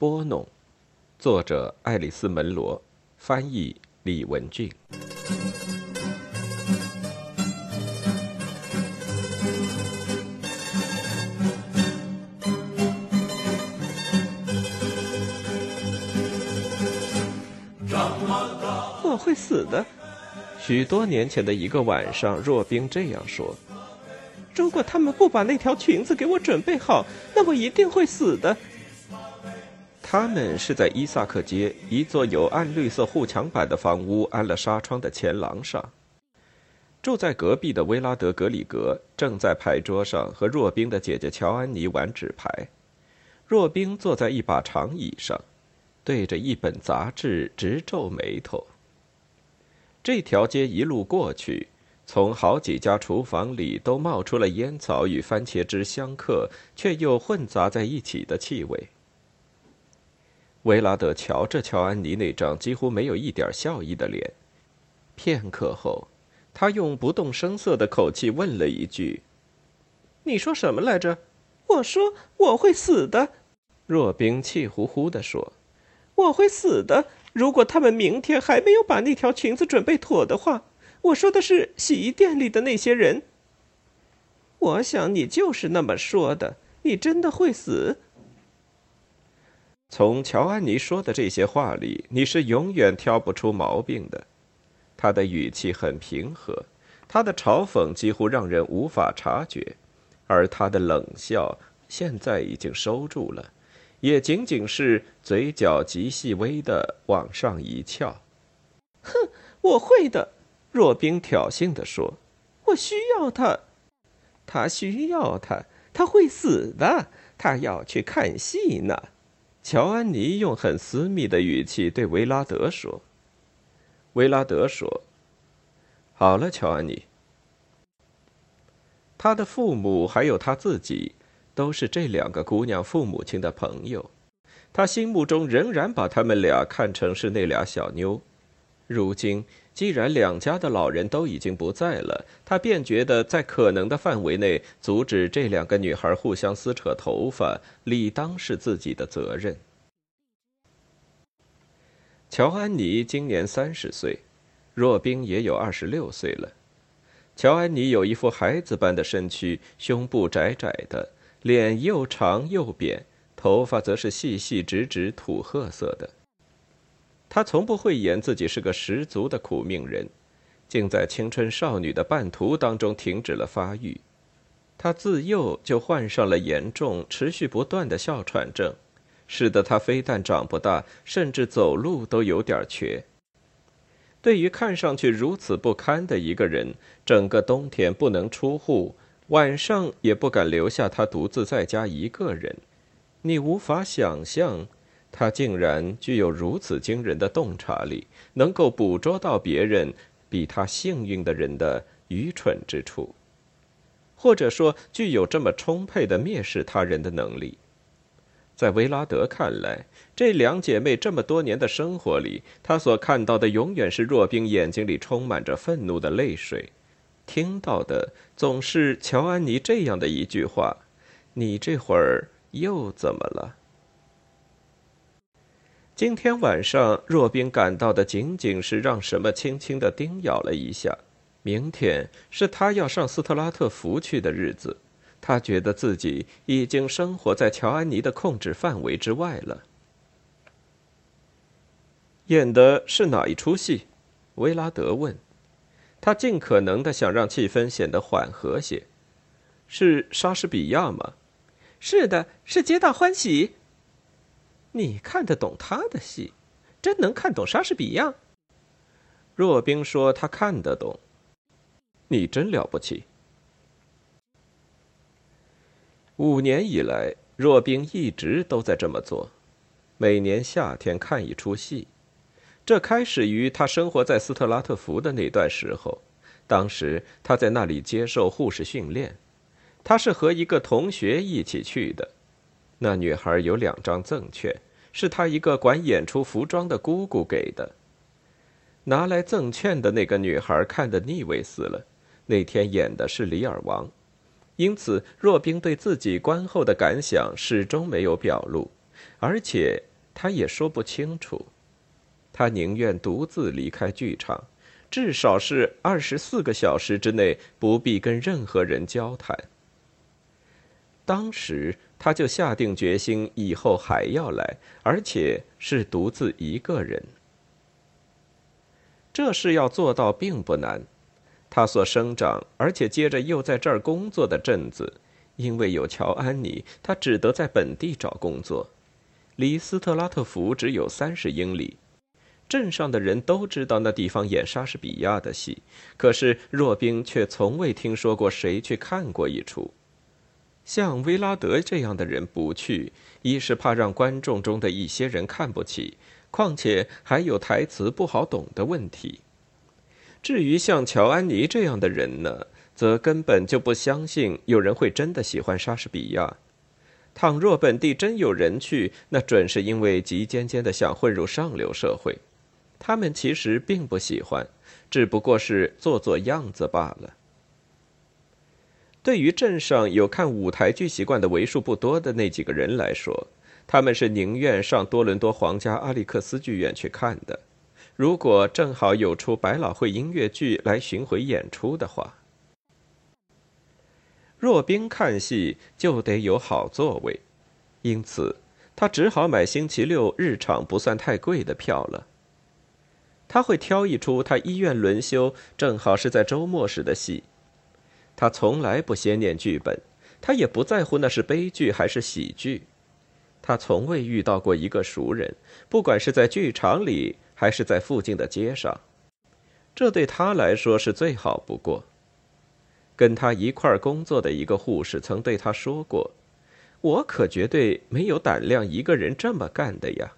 拨弄，作者爱丽丝·门罗，翻译李文俊。我会死的。许多年前的一个晚上，若冰这样说：“如果他们不把那条裙子给我准备好，那我一定会死的。”他们是在伊萨克街一座有暗绿色护墙板的房屋安了纱窗的前廊上。住在隔壁的威拉德·格里格正在牌桌上和若冰的姐姐乔安妮玩纸牌。若冰坐在一把长椅上，对着一本杂志直皱眉头。这条街一路过去，从好几家厨房里都冒出了烟草与番茄汁相克却又混杂在一起的气味。维拉德瞧着乔安妮那张几乎没有一点笑意的脸，片刻后，他用不动声色的口气问了一句：“你说什么来着？”“我说我会死的。”若冰气呼呼地说：“我会死的。如果他们明天还没有把那条裙子准备妥的话，我说的是洗衣店里的那些人。我想你就是那么说的。你真的会死。”从乔安妮说的这些话里，你是永远挑不出毛病的。他的语气很平和，他的嘲讽几乎让人无法察觉，而他的冷笑现在已经收住了，也仅仅是嘴角极细微的往上一翘。哼，我会的，若冰挑衅地说：“我需要他，他需要他，他会死的，他要去看戏呢。”乔安妮用很私密的语气对维拉德说：“维拉德说，好了，乔安妮。他的父母还有他自己，都是这两个姑娘父母亲的朋友。他心目中仍然把他们俩看成是那俩小妞。如今，既然两家的老人都已经不在了，他便觉得在可能的范围内阻止这两个女孩互相撕扯头发，理当是自己的责任。乔安妮今年三十岁，若冰也有二十六岁了。乔安妮有一副孩子般的身躯，胸部窄窄的，脸又长又扁，头发则是细细直直土褐色的。他从不会言自己是个十足的苦命人，竟在青春少女的半途当中停止了发育。他自幼就患上了严重、持续不断的哮喘症，使得他非但长不大，甚至走路都有点瘸。对于看上去如此不堪的一个人，整个冬天不能出户，晚上也不敢留下他独自在家一个人，你无法想象。他竟然具有如此惊人的洞察力，能够捕捉到别人比他幸运的人的愚蠢之处，或者说具有这么充沛的蔑视他人的能力。在维拉德看来，这两姐妹这么多年的生活里，他所看到的永远是若冰眼睛里充满着愤怒的泪水，听到的总是乔安妮这样的一句话：“你这会儿又怎么了？”今天晚上，若冰感到的仅仅是让什么轻轻的叮咬了一下。明天是他要上斯特拉特福去的日子，他觉得自己已经生活在乔安妮的控制范围之外了。演的是哪一出戏？维拉德问。他尽可能的想让气氛显得缓和些。是莎士比亚吗？是的，是皆大欢喜。你看得懂他的戏，真能看懂莎士比亚？若冰说他看得懂。你真了不起。五年以来，若冰一直都在这么做，每年夏天看一出戏。这开始于他生活在斯特拉特福的那段时候，当时他在那里接受护士训练，他是和一个同学一起去的。那女孩有两张赠券，是她一个管演出服装的姑姑给的。拿来赠券的那个女孩看得腻味死了。那天演的是《李尔王》，因此若冰对自己观后的感想始终没有表露，而且他也说不清楚。他宁愿独自离开剧场，至少是二十四个小时之内不必跟任何人交谈。当时他就下定决心，以后还要来，而且是独自一个人。这事要做到并不难。他所生长，而且接着又在这儿工作的镇子，因为有乔安妮，他只得在本地找工作。离斯特拉特福只有三十英里，镇上的人都知道那地方演莎士比亚的戏，可是若冰却从未听说过谁去看过一出。像威拉德这样的人不去，一是怕让观众中的一些人看不起，况且还有台词不好懂的问题。至于像乔安妮这样的人呢，则根本就不相信有人会真的喜欢莎士比亚。倘若本地真有人去，那准是因为急尖尖的想混入上流社会。他们其实并不喜欢，只不过是做做样子罢了。对于镇上有看舞台剧习惯的为数不多的那几个人来说，他们是宁愿上多伦多皇家阿历克斯剧院去看的。如果正好有出百老汇音乐剧来巡回演出的话，若冰看戏就得有好座位，因此他只好买星期六日场不算太贵的票了。他会挑一出他医院轮休正好是在周末时的戏。他从来不先念剧本，他也不在乎那是悲剧还是喜剧。他从未遇到过一个熟人，不管是在剧场里。还是在附近的街上，这对他来说是最好不过。跟他一块儿工作的一个护士曾对他说过：“我可绝对没有胆量一个人这么干的呀。”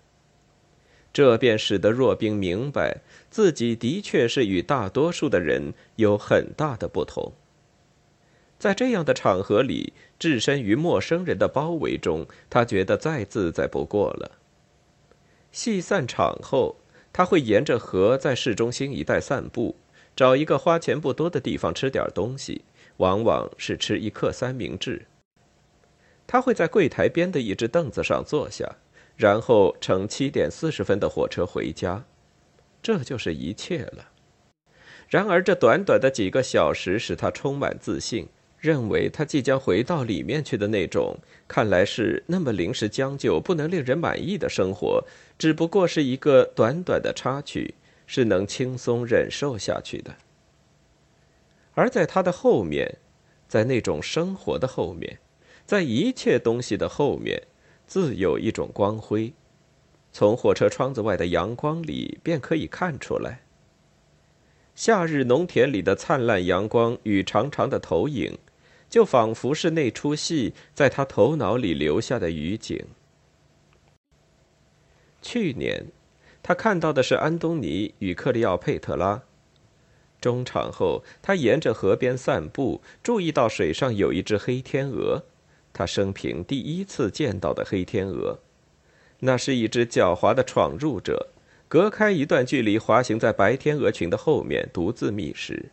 这便使得若冰明白自己的确是与大多数的人有很大的不同。在这样的场合里，置身于陌生人的包围中，他觉得再自在不过了。戏散场后。他会沿着河在市中心一带散步，找一个花钱不多的地方吃点东西，往往是吃一克三明治。他会在柜台边的一只凳子上坐下，然后乘七点四十分的火车回家。这就是一切了。然而，这短短的几个小时使他充满自信。认为他即将回到里面去的那种，看来是那么临时将就、不能令人满意的生活，只不过是一个短短的插曲，是能轻松忍受下去的。而在他的后面，在那种生活的后面，在一切东西的后面，自有一种光辉，从火车窗子外的阳光里便可以看出来。夏日农田里的灿烂阳光与长长的投影。就仿佛是那出戏在他头脑里留下的余景。去年，他看到的是安东尼与克里奥佩特拉。中场后，他沿着河边散步，注意到水上有一只黑天鹅，他生平第一次见到的黑天鹅。那是一只狡猾的闯入者，隔开一段距离，滑行在白天鹅群的后面，独自觅食。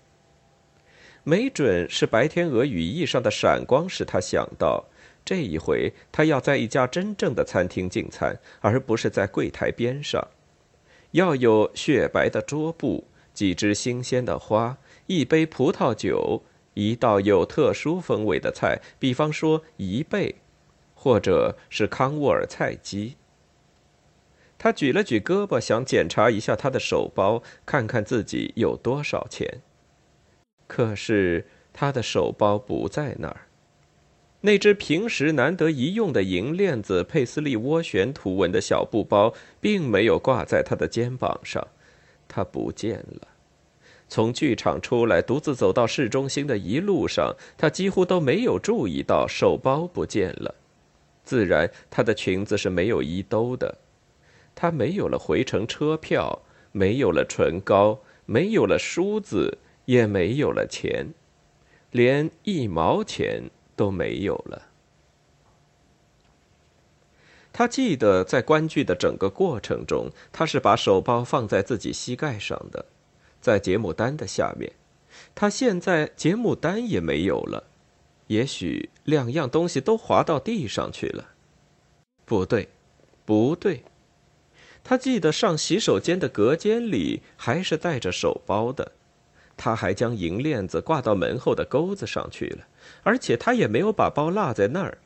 没准是白天鹅羽翼上的闪光使他想到，这一回他要在一家真正的餐厅进餐，而不是在柜台边上。要有雪白的桌布，几枝新鲜的花，一杯葡萄酒，一道有特殊风味的菜，比方说贻贝，或者是康沃尔菜鸡。他举了举胳膊，想检查一下他的手包，看看自己有多少钱。可是他的手包不在那儿，那只平时难得一用的银链子佩斯利涡旋图纹的小布包并没有挂在他的肩膀上，它不见了。从剧场出来，独自走到市中心的一路上，他几乎都没有注意到手包不见了。自然，她的裙子是没有衣兜的，她没有了回程车票，没有了唇膏，没有了梳子。也没有了钱，连一毛钱都没有了。他记得在观剧的整个过程中，他是把手包放在自己膝盖上的，在节目单的下面。他现在节目单也没有了，也许两样东西都滑到地上去了。不对，不对，他记得上洗手间的隔间里还是带着手包的，他还将银链子挂到门后的钩子上去了，而且他也没有把包落在那儿，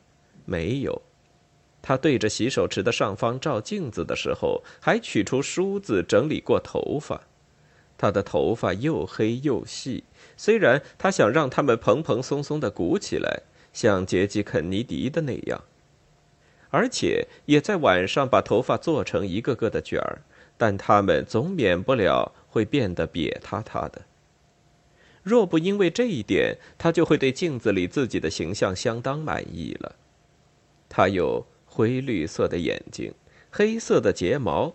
没有。他对着洗手池的上方照镜子的时候，还取出梳子整理过头发。他的头发又黑又细，虽然他想让它们蓬蓬松松的鼓起来，像杰基·肯尼迪的那样，而且也在晚上把头发做成一个个的卷儿，但它们总免不了会变得瘪塌塌的。若不因为这一点，他就会对镜子里自己的形象相当满意了。他有。灰绿色的眼睛，黑色的睫毛，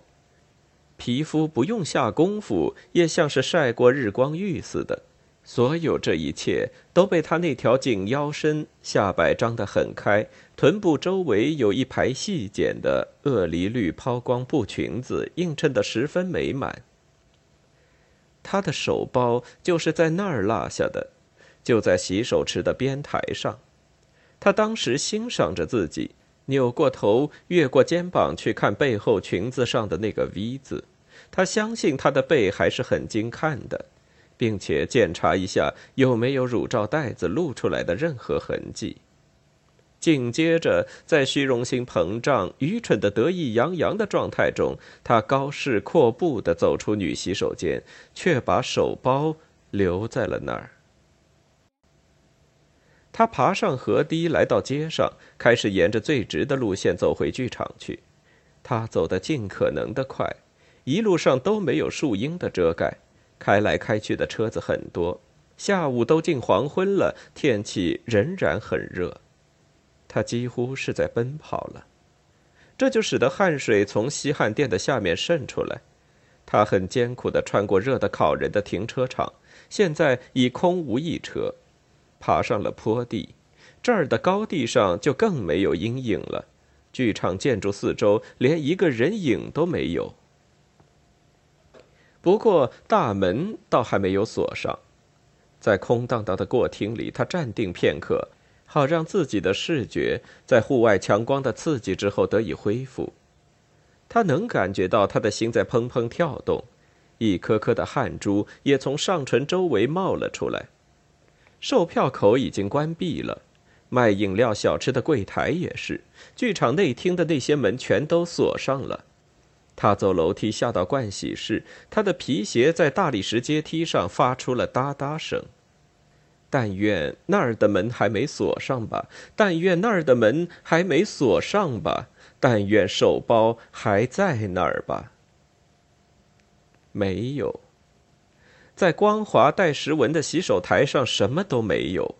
皮肤不用下功夫也像是晒过日光浴似的。所有这一切都被他那条紧腰身、下摆张得很开、臀部周围有一排细剪的鳄梨绿抛光布裙子映衬得十分美满。他的手包就是在那儿落下的，就在洗手池的边台上。他当时欣赏着自己。扭过头，越过肩膀去看背后裙子上的那个 V 字，他相信他的背还是很经看的，并且检查一下有没有乳罩带子露出来的任何痕迹。紧接着，在虚荣心膨胀、愚蠢的得意洋洋的状态中，他高势阔步的走出女洗手间，却把手包留在了那儿。他爬上河堤，来到街上，开始沿着最直的路线走回剧场去。他走得尽可能的快，一路上都没有树荫的遮盖，开来开去的车子很多。下午都近黄昏了，天气仍然很热，他几乎是在奔跑了，这就使得汗水从西汉殿的下面渗出来。他很艰苦地穿过热得烤人的停车场，现在已空无一车。爬上了坡地，这儿的高地上就更没有阴影了。剧场建筑四周连一个人影都没有。不过大门倒还没有锁上，在空荡荡的过厅里，他站定片刻，好让自己的视觉在户外强光的刺激之后得以恢复。他能感觉到他的心在砰砰跳动，一颗颗的汗珠也从上唇周围冒了出来。售票口已经关闭了，卖饮料小吃的柜台也是，剧场内厅的那些门全都锁上了。他走楼梯下到盥洗室，他的皮鞋在大理石阶梯上发出了哒哒声。但愿那儿的门还没锁上吧，但愿那儿的门还没锁上吧，但愿手包还在那儿吧。没有。在光滑带石纹的洗手台上，什么都没有；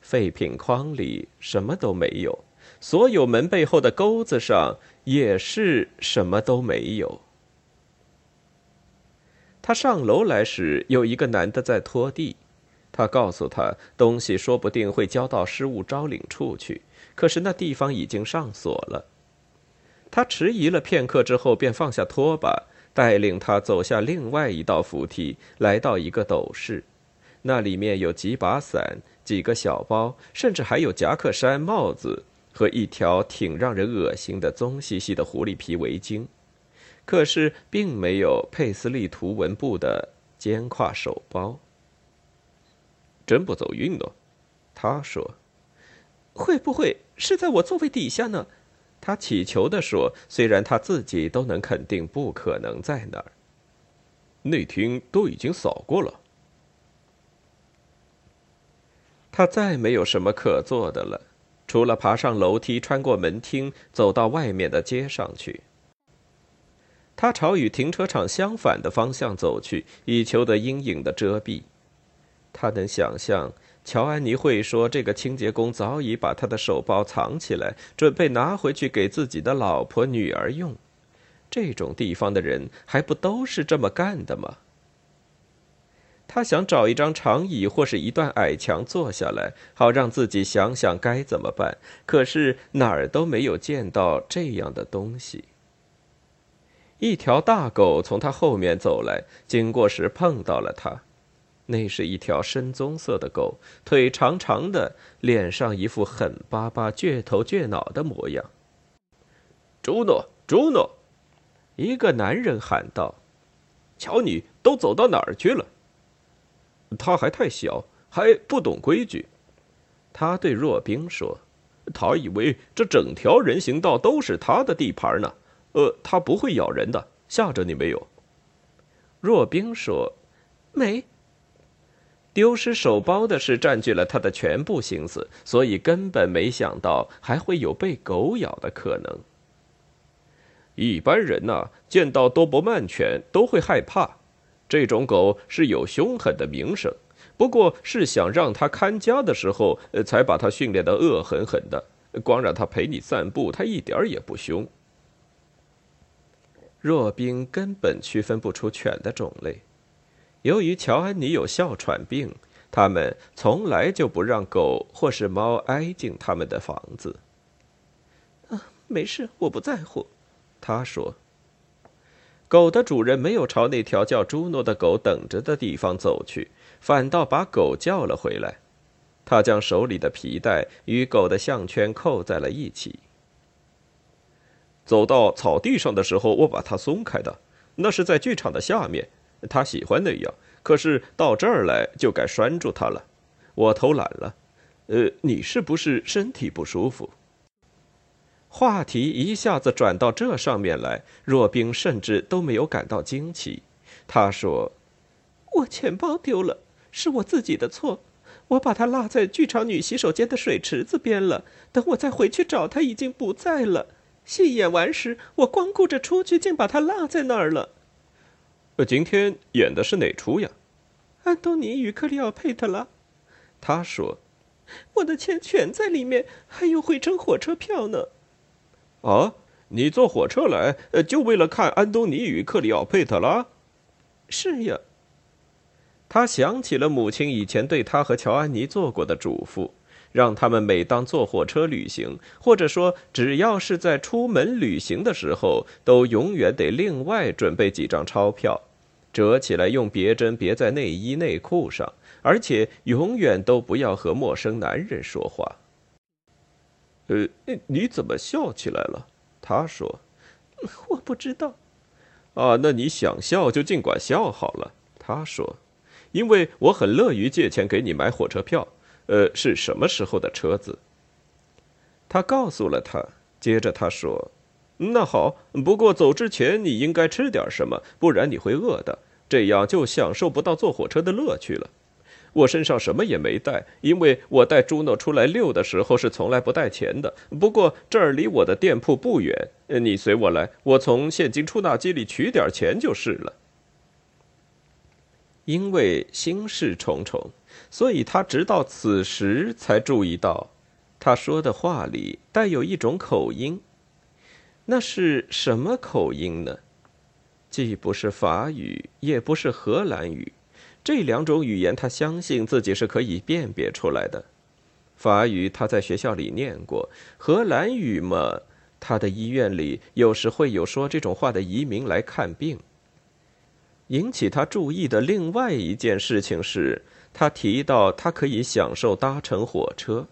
废品筐里什么都没有；所有门背后的钩子上也是什么都没有。他上楼来时，有一个男的在拖地。他告诉他，东西说不定会交到失物招领处去，可是那地方已经上锁了。他迟疑了片刻之后，便放下拖把。带领他走下另外一道扶梯，来到一个斗室，那里面有几把伞、几个小包，甚至还有夹克衫、帽子和一条挺让人恶心的棕兮兮的狐狸皮围巾。可是并没有佩斯利图纹布的肩挎手包。真不走运呢，他说：“会不会是在我座位底下呢？”他乞求地说：“虽然他自己都能肯定不可能在那儿，内厅都已经扫过了。”他再没有什么可做的了，除了爬上楼梯，穿过门厅，走到外面的街上去。他朝与停车场相反的方向走去，以求得阴影的遮蔽。他能想象。乔安妮会说：“这个清洁工早已把他的手包藏起来，准备拿回去给自己的老婆、女儿用。这种地方的人还不都是这么干的吗？”他想找一张长椅或是一段矮墙坐下来，好让自己想想该怎么办。可是哪儿都没有见到这样的东西。一条大狗从他后面走来，经过时碰到了他。那是一条深棕色的狗，腿长长的，脸上一副狠巴巴、倔头倔脑的模样。朱诺，朱诺！”一个男人喊道：“瞧你都走到哪儿去了？”他还太小，还不懂规矩。他对若冰说：“他以为这整条人行道都是他的地盘呢。呃，他不会咬人的，吓着你没有？”若冰说：“没。”丢失手包的事占据了他的全部心思，所以根本没想到还会有被狗咬的可能。一般人呐，见到多伯曼犬都会害怕。这种狗是有凶狠的名声，不过是想让它看家的时候，才把它训练的恶狠狠的。光让它陪你散步，它一点也不凶。若冰根本区分不出犬的种类。由于乔安妮有哮喘病，他们从来就不让狗或是猫挨进他们的房子。啊，没事，我不在乎。他说。狗的主人没有朝那条叫朱诺的狗等着的地方走去，反倒把狗叫了回来。他将手里的皮带与狗的项圈扣在了一起。走到草地上的时候，我把它松开的，那是在剧场的下面。他喜欢那样，可是到这儿来就该拴住他了。我偷懒了。呃，你是不是身体不舒服？话题一下子转到这上面来，若冰甚至都没有感到惊奇。他说：“我钱包丢了，是我自己的错。我把它落在剧场女洗手间的水池子边了。等我再回去找它，已经不在了。戏演完时，我光顾着出去，竟把它落在那儿了。”呃，今天演的是哪出呀？安东尼与克里奥佩特拉。他说：“我的钱全在里面，还有回程火车票呢。”啊，你坐火车来，呃就为了看安东尼与克里奥佩特拉？是呀。他想起了母亲以前对他和乔安妮做过的嘱咐。让他们每当坐火车旅行，或者说只要是在出门旅行的时候，都永远得另外准备几张钞票，折起来用别针别在内衣内裤上，而且永远都不要和陌生男人说话。呃，你怎么笑起来了？他说：“ 我不知道。”啊，那你想笑就尽管笑好了。他说：“因为我很乐于借钱给你买火车票。”呃，是什么时候的车子？他告诉了他。接着他说：“那好，不过走之前你应该吃点什么，不然你会饿的。这样就享受不到坐火车的乐趣了。我身上什么也没带，因为我带朱诺出来溜的时候是从来不带钱的。不过这儿离我的店铺不远，你随我来，我从现金出纳机里取点钱就是了。”因为心事重重。所以他直到此时才注意到，他说的话里带有一种口音。那是什么口音呢？既不是法语，也不是荷兰语。这两种语言，他相信自己是可以辨别出来的。法语他在学校里念过，荷兰语嘛，他的医院里有时会有说这种话的移民来看病。引起他注意的另外一件事情是。他提到，他可以享受搭乘火车。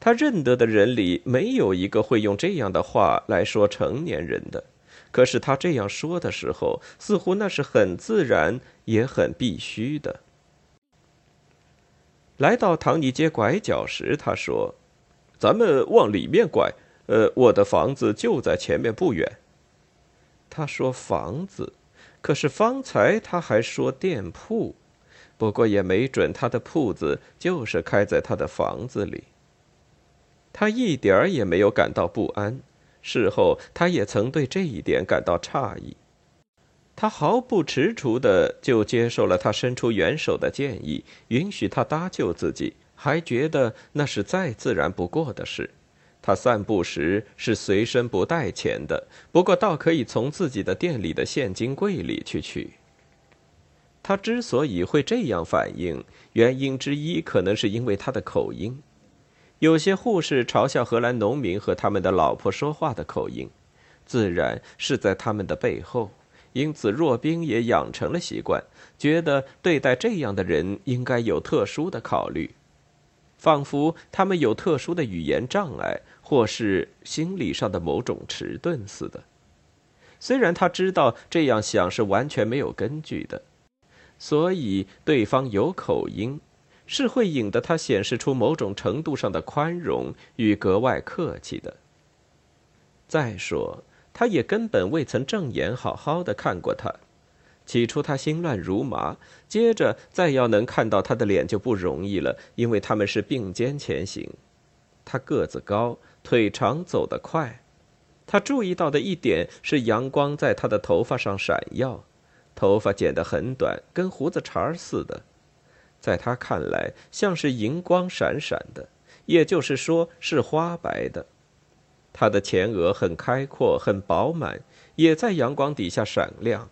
他认得的人里没有一个会用这样的话来说成年人的。可是他这样说的时候，似乎那是很自然，也很必须的。来到唐尼街拐角时，他说：“咱们往里面拐。呃，我的房子就在前面不远。”他说房子，可是方才他还说店铺。不过也没准，他的铺子就是开在他的房子里。他一点儿也没有感到不安，事后他也曾对这一点感到诧异。他毫不迟蹰的就接受了他伸出援手的建议，允许他搭救自己，还觉得那是再自然不过的事。他散步时是随身不带钱的，不过倒可以从自己的店里的现金柜里去取。他之所以会这样反应，原因之一可能是因为他的口音。有些护士嘲笑荷兰农民和他们的老婆说话的口音，自然是在他们的背后。因此，若冰也养成了习惯，觉得对待这样的人应该有特殊的考虑，仿佛他们有特殊的语言障碍，或是心理上的某种迟钝似的。虽然他知道这样想是完全没有根据的，所以对方有口音，是会引得他显示出某种程度上的宽容与格外客气的。再说，他也根本未曾正眼好好的看过他。起初他心乱如麻，接着再要能看到他的脸就不容易了，因为他们是并肩前行。他个子高，腿长，走得快。他注意到的一点是阳光在他的头发上闪耀，头发剪得很短，跟胡子茬似的，在他看来像是银光闪闪的，也就是说是花白的。他的前额很开阔，很饱满，也在阳光底下闪亮。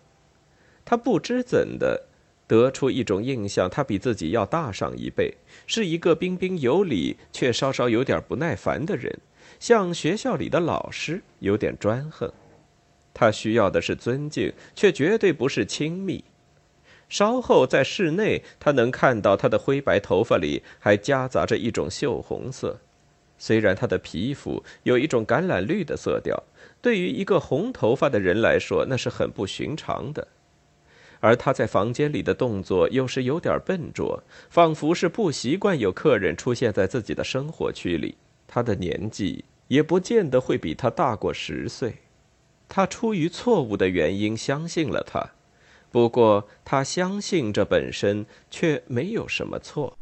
他不知怎的得出一种印象，他比自己要大上一倍，是一个彬彬有礼却稍稍有点不耐烦的人，像学校里的老师，有点专横。他需要的是尊敬，却绝对不是亲密。稍后在室内，他能看到他的灰白头发里还夹杂着一种锈红色。虽然他的皮肤有一种橄榄绿的色调，对于一个红头发的人来说，那是很不寻常的。而他在房间里的动作有时有点笨拙，仿佛是不习惯有客人出现在自己的生活区里。他的年纪也不见得会比他大过十岁。他出于错误的原因相信了他，不过他相信这本身却没有什么错。